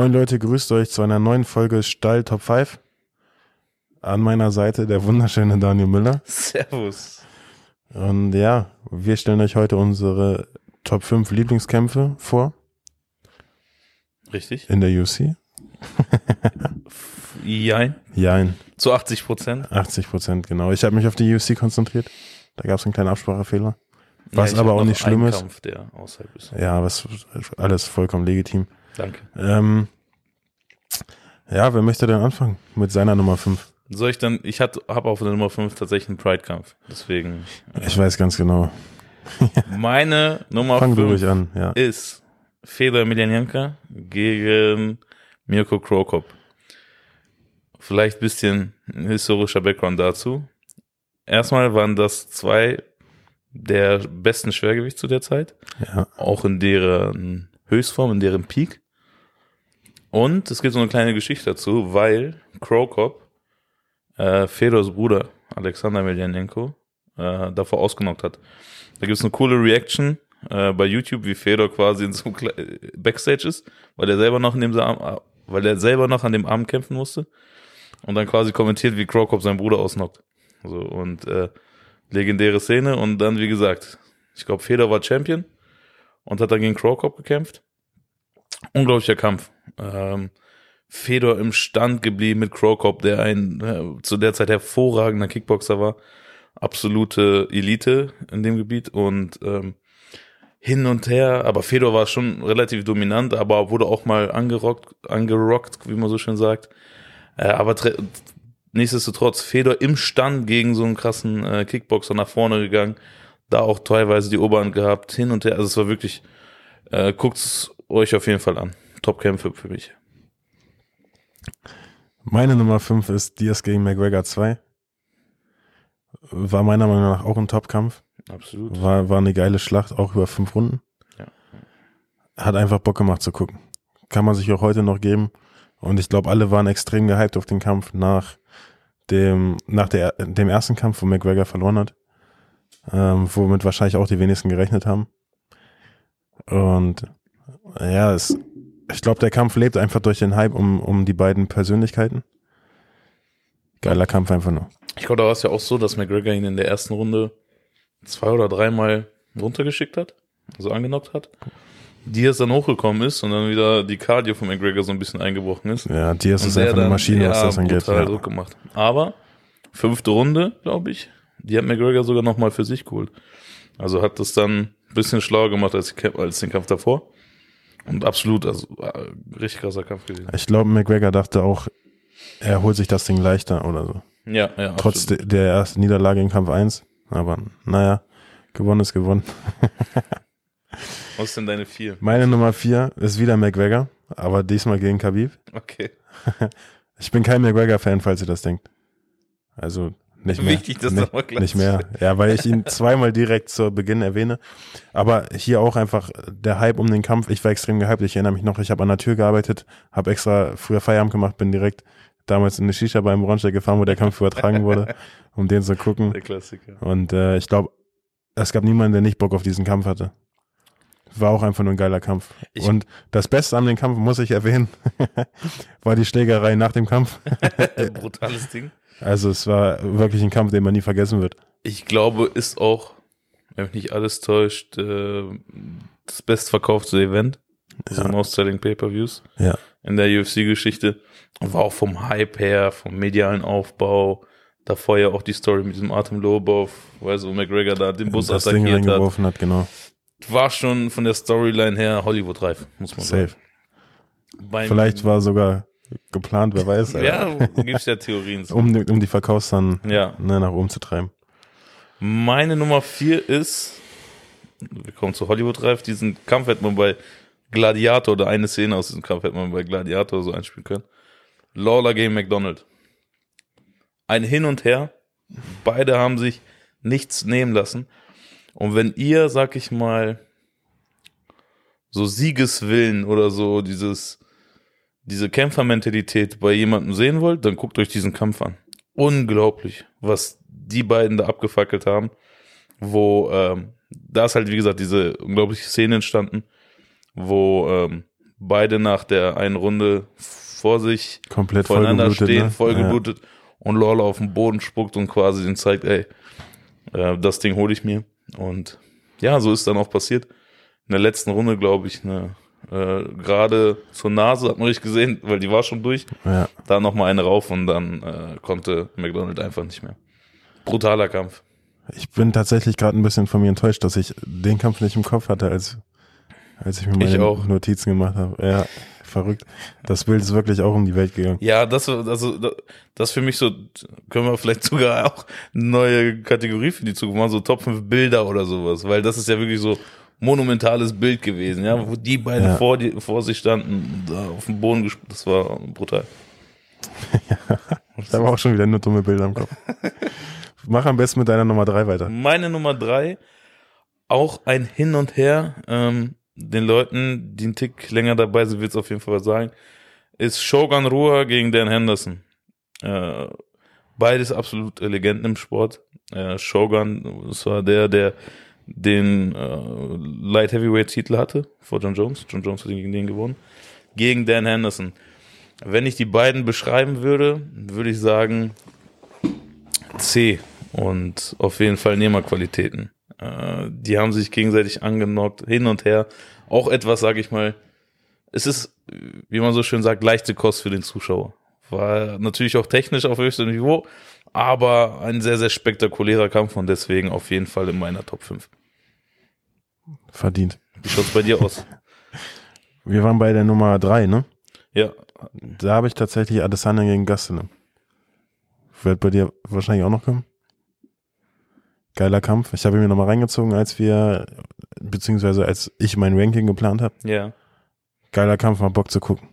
Moin Leute, grüßt euch zu einer neuen Folge Stall Top 5. An meiner Seite der wunderschöne Daniel Müller. Servus. Und ja, wir stellen euch heute unsere Top 5 Lieblingskämpfe vor Richtig? in der UFC. Jein. Jein, Zu 80 Prozent. 80 Prozent, genau. Ich habe mich auf die UFC konzentriert. Da gab es einen kleinen Absprachefehler. Was ich aber auch nicht schlimm ist. Kampf, der außerhalb ist. Ja, was alles vollkommen legitim. Danke. Ähm, ja, wer möchte denn anfangen mit seiner Nummer 5? Soll ich dann, ich habe auf der Nummer 5 tatsächlich einen Pride-Kampf. Deswegen, Ich weiß ganz genau. meine Nummer Fang du ruhig 5 an, ja. ist Fedor Emelianenko gegen Mirko Krokop. Vielleicht ein bisschen historischer Background dazu. Erstmal waren das zwei der besten Schwergewicht zu der Zeit. Ja, auch in deren Höchstform, in deren Peak. Und es gibt so eine kleine Geschichte dazu, weil Krokop äh, Fedors Bruder Alexander Meljanenko äh, davor ausgenockt hat. Da gibt's eine coole Reaction äh, bei YouTube, wie Fedor quasi in so Kle- Backstage ist, weil er selber noch in dem Arm, weil er selber noch an dem Arm kämpfen musste und dann quasi kommentiert, wie Krokop seinen Bruder ausnockt. So und äh, legendäre Szene und dann wie gesagt, ich glaube Fedor war Champion und hat dann gegen Krokop gekämpft. Unglaublicher Kampf. Ähm, Fedor im Stand geblieben mit Krokop, der ein äh, zu der Zeit hervorragender Kickboxer war. Absolute Elite in dem Gebiet und ähm, hin und her, aber Fedor war schon relativ dominant, aber wurde auch mal angerockt, angerockt, wie man so schön sagt. Äh, aber nichtsdestotrotz, Fedor im Stand gegen so einen krassen äh, Kickboxer nach vorne gegangen, da auch teilweise die Oberhand gehabt, hin und her. Also es war wirklich, äh, guckt's euch auf jeden Fall an. Top-Kämpfe für mich. Meine Nummer 5 ist Diaz gegen McGregor 2. War meiner Meinung nach auch ein Top-Kampf. Absolut. War, war eine geile Schlacht, auch über fünf Runden. Ja. Hat einfach Bock gemacht zu gucken. Kann man sich auch heute noch geben. Und ich glaube, alle waren extrem gehypt auf den Kampf nach dem, nach der, dem ersten Kampf, wo McGregor verloren hat. Ähm, womit wahrscheinlich auch die wenigsten gerechnet haben. Und ja, es, ich glaube, der Kampf lebt einfach durch den Hype um, um die beiden Persönlichkeiten. Geiler Kampf einfach nur. Ich glaube, da war es ja auch so, dass McGregor ihn in der ersten Runde zwei oder dreimal runtergeschickt hat, also angenockt hat. Diaz dann hochgekommen ist und dann wieder die Cardio von McGregor so ein bisschen eingebrochen ist. Ja, Diaz ist einfach eine Maschine, was das angeht. Ja. Druck gemacht. Aber fünfte Runde, glaube ich, die hat McGregor sogar nochmal für sich geholt. Also hat das dann ein bisschen schlauer gemacht als, als den Kampf davor. Und absolut, also ein richtig krasser Kampf gewesen. Ich glaube, McGregor dachte auch, er holt sich das Ding leichter oder so. Ja, ja. Trotz de der ersten Niederlage in Kampf 1. Aber naja, gewonnen ist gewonnen. Was ist denn deine vier? Meine Nummer 4 ist wieder McGregor, aber diesmal gegen Khabib. Okay. Ich bin kein McGregor-Fan, falls ihr das denkt. Also nicht mehr. Wichtig, dass nicht, da mal klar Nicht mehr. Ja, weil ich ihn zweimal direkt zu Beginn erwähne. Aber hier auch einfach der Hype um den Kampf. Ich war extrem gehypt. Ich erinnere mich noch, ich habe an der Tür gearbeitet, habe extra früher Feierabend gemacht, bin direkt damals in eine Shisha beim Braunschweig gefahren, wo der Kampf übertragen wurde, um den zu gucken. Der Klassiker. Und äh, ich glaube, es gab niemanden, der nicht Bock auf diesen Kampf hatte. War auch einfach nur ein geiler Kampf. Ich- und das Beste an dem Kampf, muss ich erwähnen, war die Schlägerei nach dem Kampf. Brutales Ding. Also es war wirklich ein Kampf, den man nie vergessen wird. Ich glaube, ist auch, wenn mich nicht alles täuscht, äh, das bestverkaufte Event. Also Ja. Most Selling Pay-Per-Views Ja. in der UFC-Geschichte. Und war auch vom Hype her, vom medialen Aufbau. Davor ja auch die Story mit diesem Artem Lobov, weil so McGregor da den Bus das Ding attackiert hat. reingeworfen hat, genau. War schon von der Storyline her Hollywood-reif, muss man Safe. sagen. Beim, Vielleicht war sogar geplant, wer weiß. Ja, gibt's ja Theorien. zu. Um, um die Verkaufszahlen Ja. ne, nach oben zu treiben. Meine Nummer vier ist, wir kommen zu Hollywood-reif, diesen Kampf hätte man bei Gladiator oder eine Szene aus diesem Kampf hätte man bei Gladiator so einspielen können. Lawler gegen McDonald. Ein Hin und Her. Beide haben sich nichts nehmen lassen. Und wenn ihr, sag ich mal, so Siegeswillen oder so dieses, diese Kämpfermentalität bei jemandem sehen wollt, dann guckt euch diesen Kampf an. Unglaublich, was die beiden da abgefackelt haben, wo ähm, da ist halt, wie gesagt, diese unglaubliche Szene entstanden, wo ähm, beide nach der einen Runde vor sich Komplett voneinander stehen, ne? vollgeblutet und Lawler auf den Boden spuckt und quasi den zeigt, ey, äh, das Ding hole ich mir. Und ja, so ist dann auch passiert. In der letzten Runde, glaube ich, ne, äh, gerade zur Nase hat man nicht gesehen, weil die war schon durch. Ja. Da noch mal eine rauf und dann äh, konnte McDonald einfach nicht mehr. Brutaler Kampf. Ich bin tatsächlich gerade ein bisschen von mir enttäuscht, dass ich den Kampf nicht im Kopf hatte, als, als ich mir Ich meine auch. Notizen gemacht habe. Ja, verrückt. Das Bild ist wirklich auch um die Welt gegangen. Ja, das, also, das- das für mich so, können wir vielleicht sogar auch eine neue Kategorie für die Zukunft machen, so Top 5 Bilder oder sowas, weil das ist ja wirklich so monumentales Bild gewesen, ja, wo die beiden Ja. vor, die, vor sich standen, da auf dem Boden gespielt, das war brutal. Ich habe auch schon wieder nur dumme Bilder im Kopf. Mach am besten mit deiner Nummer drei weiter. Meine Nummer drei, auch ein Hin und Her, ähm, den Leuten, die einen Tick länger dabei sind, wird's auf jeden Fall sagen, ist Shogun Rua gegen Dan Henderson. Äh, beides absolut Legenden im Sport. Äh, Shogun, das war der, der den äh, Light Heavyweight Titel hatte vor John Jones. John Jones hat gegen den gewonnen. Gegen Dan Henderson. Wenn ich die beiden beschreiben würde, würde ich sagen C und auf jeden Fall Nehmerqualitäten. Äh, die haben sich gegenseitig angenockt, hin und her. Auch etwas, sage ich mal, es ist, wie man so schön sagt, leichte Kost für den Zuschauer. War natürlich auch technisch auf höchstem Niveau, aber ein sehr, sehr spektakulärer Kampf und deswegen auf jeden Fall in meiner Top 5. Verdient. Wie schaut's bei dir aus? Wir waren bei der Nummer drei, ne? Ja, Da habe ich tatsächlich Adesanya gegen Gastelum. Wird bei dir wahrscheinlich auch noch kommen. Geiler Kampf. Ich habe ihn mir nochmal reingezogen, als wir, beziehungsweise als ich mein Ranking geplant habe. ja, Geiler Kampf, mal Bock zu gucken.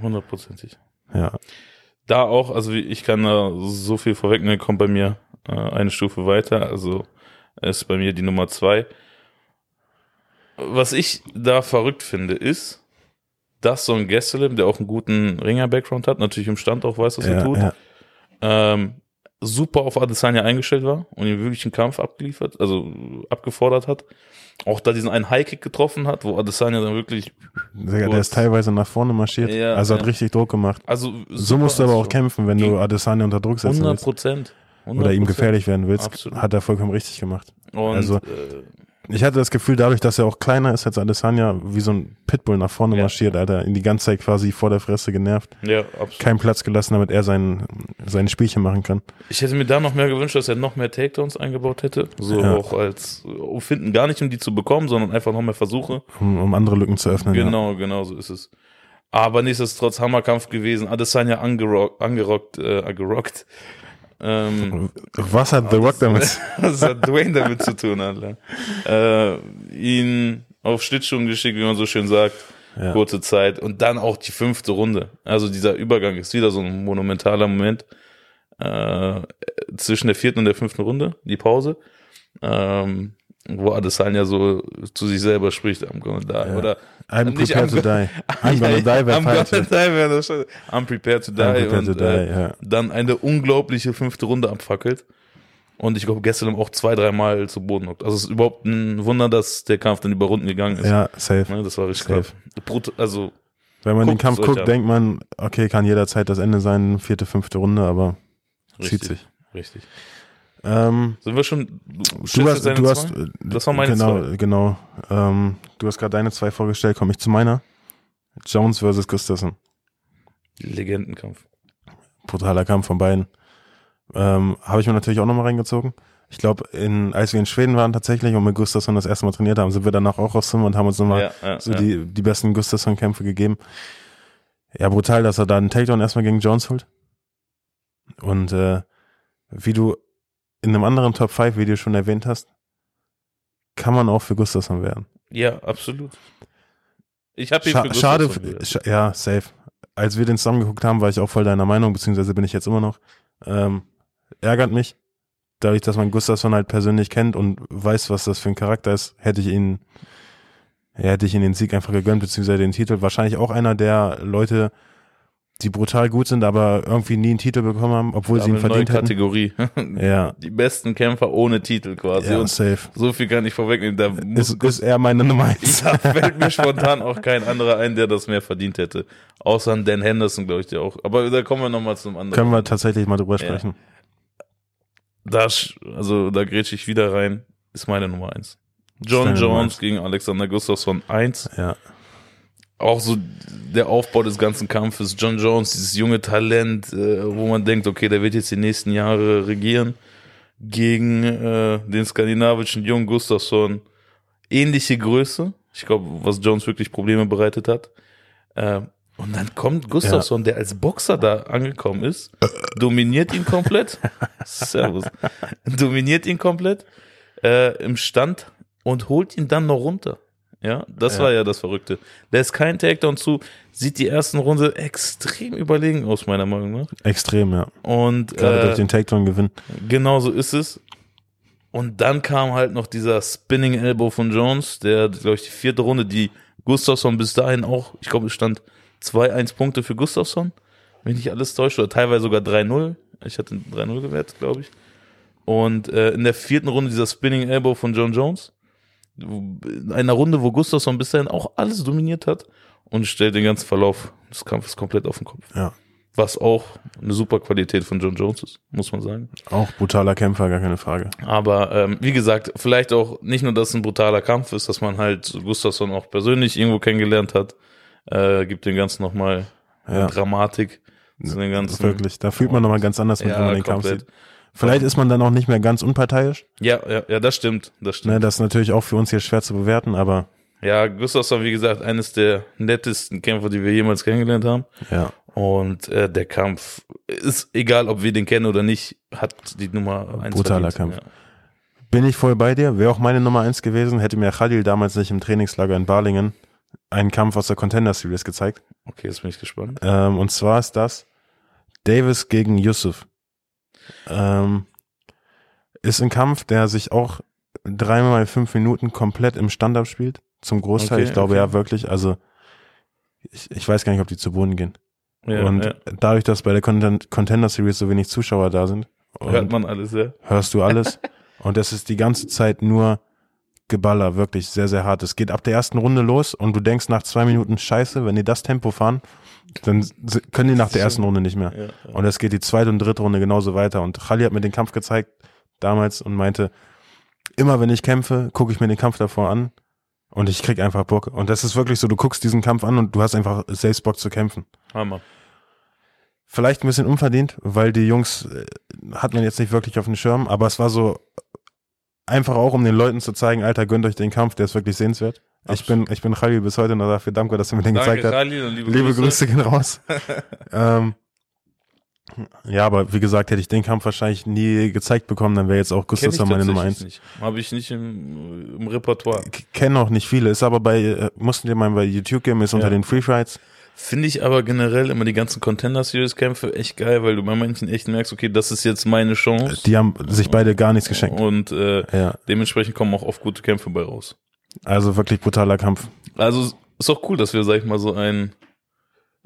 hundertprozentig. Ja. Da auch, also ich kann da so viel vorwegnehmen, kommt bei mir äh, eine Stufe weiter, also ist bei mir die Nummer zwei. Was ich da verrückt finde, ist, dass so ein Gesselim, der auch einen guten Ringer-Background hat, natürlich im Stand auch weiß, was er ja, tut, ja. ähm, super auf Adesanya eingestellt war und ihm wirklich einen Kampf abgeliefert, also abgefordert hat. Auch da diesen einen High-Kick getroffen hat, wo Adesanya dann wirklich, Der, der ist teilweise nach vorne marschiert. Ja, also hat richtig Druck gemacht. also So musst du aber auch kämpfen. kämpfen, wenn du Adesanya unter Druck setzen 100 willst. Prozent. Oder ihm gefährlich werden willst. Absolut. Hat er vollkommen richtig gemacht. Und, Also- äh, Ich hatte das Gefühl, dadurch, dass er auch kleiner ist als Adesanya, wie so ein Pitbull nach vorne Ja. marschiert, Alter, ihn die ganze Zeit quasi vor der Fresse genervt. ja, absolut. Keinen Platz gelassen, damit er sein, sein Spielchen machen kann. Ich hätte mir da noch mehr gewünscht, dass er noch mehr Takedowns eingebaut hätte. So Ja. auch als äh, finden, gar nicht um die zu bekommen, sondern einfach noch mehr Versuche. Um, um andere Lücken zu öffnen. Ja. Genau, genau so ist es. Aber nichtsdestotrotz Hammerkampf gewesen. Adesanya angerockt, angerockt, äh, angerockt. Ähm, Was hat The Rock damit? was hat Dwayne damit zu tun, Alter? Äh, ihn auf Schlittschuhen geschickt, wie man so schön sagt. Ja. Kurze Zeit. Und dann auch die fünfte Runde. Also dieser Übergang ist wieder so ein monumentaler Moment. Äh, zwischen der vierten und der fünften Runde, die Pause. Ähm, wo Adesanya so zu sich selber spricht, I'm gonna die. Ja. Oder I'm Nicht prepared to I'm die. I'm gonna die, I'm gonna die, I'm prepared to die. I'm prepared to und, die, äh, ja. dann eine unglaubliche fünfte Runde abfackelt. Und ich glaube, gestern auch zwei, dreimal zu Boden hockt. Also es ist überhaupt ein Wunder, dass der Kampf dann über Runden gegangen ist. Ja, safe. Ne, das war richtig Safe. krass. Also, Wenn man den Kampf guckt, denkt man, okay, kann jederzeit das Ende sein, vierte, fünfte Runde, aber richtig. zieht sich. Richtig. Ähm, Sind wir schon, du, hast, du hast, zwei? äh, Das war meine genau, zwei. genau. Ähm, du hast gerade deine zwei vorgestellt, komme ich zu meiner. Jones versus Gustafsson. Legendenkampf. brutaler Kampf von beiden. Ähm, Habe ich mir natürlich auch nochmal reingezogen. Ich glaube, in, als wir in Schweden waren tatsächlich und mit Gustafsson das erste Mal trainiert haben, sind wir danach auch aufs Zimmer und haben uns nochmal Ja, ja, so ja. die, die besten Gustafsson-Kämpfe gegeben. Ja, brutal, dass er da einen Takedown erstmal gegen Jones holt. Und äh, wie du in einem anderen Top 5 Video schon erwähnt hast, kann man auch für Gustafsson werden. ja, absolut. Ich habe ihn Scha für schade, Gustafsson gewählt. scha ja, safe. Als wir den zusammen geguckt haben, war ich auch voll deiner Meinung, beziehungsweise bin ich jetzt immer noch. Ähm, ärgert mich, dadurch, dass man Gustafsson halt persönlich kennt und weiß, was das für ein Charakter ist, hätte ich ihn, ja, hätte ich ihn den Sieg einfach gegönnt, beziehungsweise den Titel. Wahrscheinlich auch einer der Leute, die brutal gut sind, aber irgendwie nie einen Titel bekommen haben, obwohl sie ihn neue verdient hätten. Kategorie. Ja, Die besten Kämpfer ohne Titel quasi. ja, Und safe. so viel kann ich vorwegnehmen. Da muss, Ist, ist er meine Nummer eins. da fällt mir spontan auch kein anderer ein, der das mehr verdient hätte. Außer ein Dan Henderson, glaube ich, der auch. Aber da kommen wir nochmal zum anderen. Können wir tatsächlich mal drüber Ja. sprechen. Da, also da grätsche ich wieder rein. Ist meine Nummer eins. John Jones eins. gegen Alexander Gustafsson eins. Ja. Auch so der Aufbau des ganzen Kampfes. John Jones, dieses junge Talent, äh, wo man denkt, okay, der wird jetzt die nächsten Jahre regieren. Gegen äh, den skandinavischen jungen Gustafsson. Ähnliche Größe. Ich glaube, was Jones wirklich Probleme bereitet hat. Äh, und dann kommt Gustafsson, der als Boxer da angekommen ist, dominiert ihn komplett. Servus. Dominiert ihn komplett äh, im Stand und holt ihn dann noch runter. Ja, das Ja. war ja das Verrückte. Lässt keinen Takedown zu, sieht die ersten Runde extrem überlegen aus, meiner Meinung nach. Extrem, ja. Und Gerade äh, durch den Takedown gewinnen. Genau so ist es. Und dann kam halt noch dieser Spinning Elbow von Jones, der, glaube ich, die vierte Runde, die Gustafsson bis dahin auch, ich glaube, es stand 2-1 Punkte für Gustafsson, wenn ich nicht alles täusche, oder teilweise sogar 3-0. Ich hatte 3-0 gewertet, glaube ich. Und äh, in der vierten Runde dieser Spinning Elbow von John Jones, einer Runde, wo Gustafsson bis dahin auch alles dominiert hat und stellt den ganzen Verlauf des Kampfes komplett auf den Kopf. Ja. Was auch eine super Qualität von John Jones ist, muss man sagen. Auch brutaler Kämpfer, gar keine Frage. Aber ähm, wie gesagt, vielleicht auch nicht nur, dass es ein brutaler Kampf ist, dass man halt Gustafsson auch persönlich irgendwo kennengelernt hat, äh, gibt dem Ganzen nochmal Ja. Dramatik zu den ganzen. Wirklich. Da fühlt man nochmal ganz anders mit, wenn man den Kampf komplett. sieht. Vielleicht ist man dann auch nicht mehr ganz unparteiisch. Ja, ja, ja, das stimmt, das stimmt. Ne, das ist natürlich auch für uns hier schwer zu bewerten, aber Ja, Gustafsson, wie gesagt, eines der nettesten Kämpfer, die wir jemals kennengelernt haben. ja. Und äh, der Kampf ist, egal ob wir den kennen oder nicht, hat die Nummer eins Brutaler verdient. Kampf. Bin ich voll bei dir. Wäre auch meine Nummer eins gewesen, hätte mir Khalil damals nicht im Trainingslager in Balingen einen Kampf aus der Contender Series gezeigt. Ja. Okay, jetzt bin ich gespannt. Ähm, und zwar ist das Davis gegen Yusuf. Ähm, ist ein Kampf, der sich auch dreimal fünf Minuten komplett im Stand abspielt. Zum Großteil. Okay, ich glaube okay. ja wirklich. Also ich, ich weiß gar nicht, ob die zu Boden gehen. Ja, und ja. dadurch, dass bei der Contender Series so wenig Zuschauer da sind, hört man alles, ja. hörst du alles. und es ist die ganze Zeit nur Geballer, wirklich sehr, sehr hart. Es geht ab der ersten Runde los und du denkst nach zwei Minuten, scheiße, wenn die das Tempo fahren, dann können die nach der ersten Runde nicht mehr. ja, ja. Und es geht die zweite und dritte Runde genauso weiter. Und Khalil hat mir den Kampf gezeigt damals und meinte, immer wenn ich kämpfe, gucke ich mir den Kampf davor an und ich krieg einfach Bock. Und das ist wirklich so, du guckst diesen Kampf an und du hast einfach selbst Bock zu kämpfen. Hammer. Vielleicht ein bisschen unverdient, weil die Jungs äh, hat man jetzt nicht wirklich auf dem Schirm, aber es war so einfach auch, um den Leuten zu zeigen, Alter, gönnt euch den Kampf, der ist wirklich sehenswert. Ich bin, ich bin Khalil bis heute noch dafür dankbar, dass er mir den gezeigt hat. Khalil, und liebe, Liebe Grüße gehen raus. ähm, ja, aber wie gesagt, hätte ich den Kampf wahrscheinlich nie gezeigt bekommen, dann wäre jetzt auch Gustafsson meine Nummer tatsächlich eins. Nicht. Habe ich nicht im, im Repertoire. K- Kennen auch nicht viele, ist aber bei, äh, mussten dir mal bei YouTube geben, ist unter Ja. den Free Fights. Finde ich aber generell immer die ganzen Contender Series Kämpfe echt geil, weil du bei manchen echt merkst, okay, das ist jetzt meine Chance. Die haben sich beide gar nichts geschenkt. Und äh, Ja, dementsprechend kommen auch oft gute Kämpfe bei raus. Also wirklich brutaler Kampf. Also ist auch cool, dass wir, sag ich mal, so ein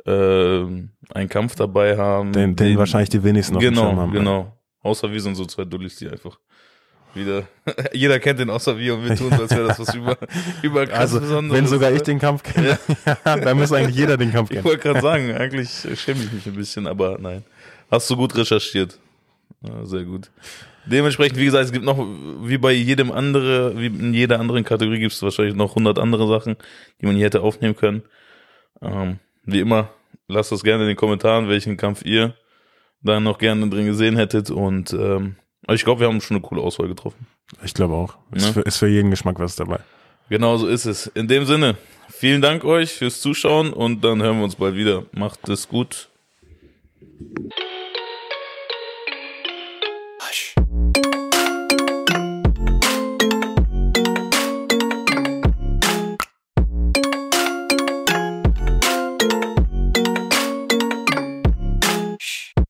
äh, einen Kampf dabei haben. Den, den wahrscheinlich die wenigsten Schirm Genau, haben. genau. Außer wir sind so zwei Dullis, die einfach wieder. Jeder kennt den außer wir und wir tun als wäre das was über, über krass Also, Besonderes. wenn sogar ich den Kampf kenne, dann muss eigentlich jeder den Kampf Ich kennen. wollte gerade sagen, eigentlich schäme ich mich ein bisschen, aber nein. Hast du gut recherchiert. Ja, sehr gut. Dementsprechend, wie gesagt, es gibt noch, wie bei jedem andere, wie in jeder anderen Kategorie gibt es wahrscheinlich noch 100 andere Sachen, die man hier hätte aufnehmen können. Ähm, wie immer, lasst das gerne in den Kommentaren, welchen Kampf ihr da noch gerne drin gesehen hättet und ähm, ich glaube, wir haben schon eine coole Auswahl getroffen. Ich glaube auch. Ist, Ne? für, ist für jeden Geschmack was dabei. Genau so ist es. In dem Sinne, vielen Dank euch fürs Zuschauen und dann hören wir uns bald wieder. Macht es gut.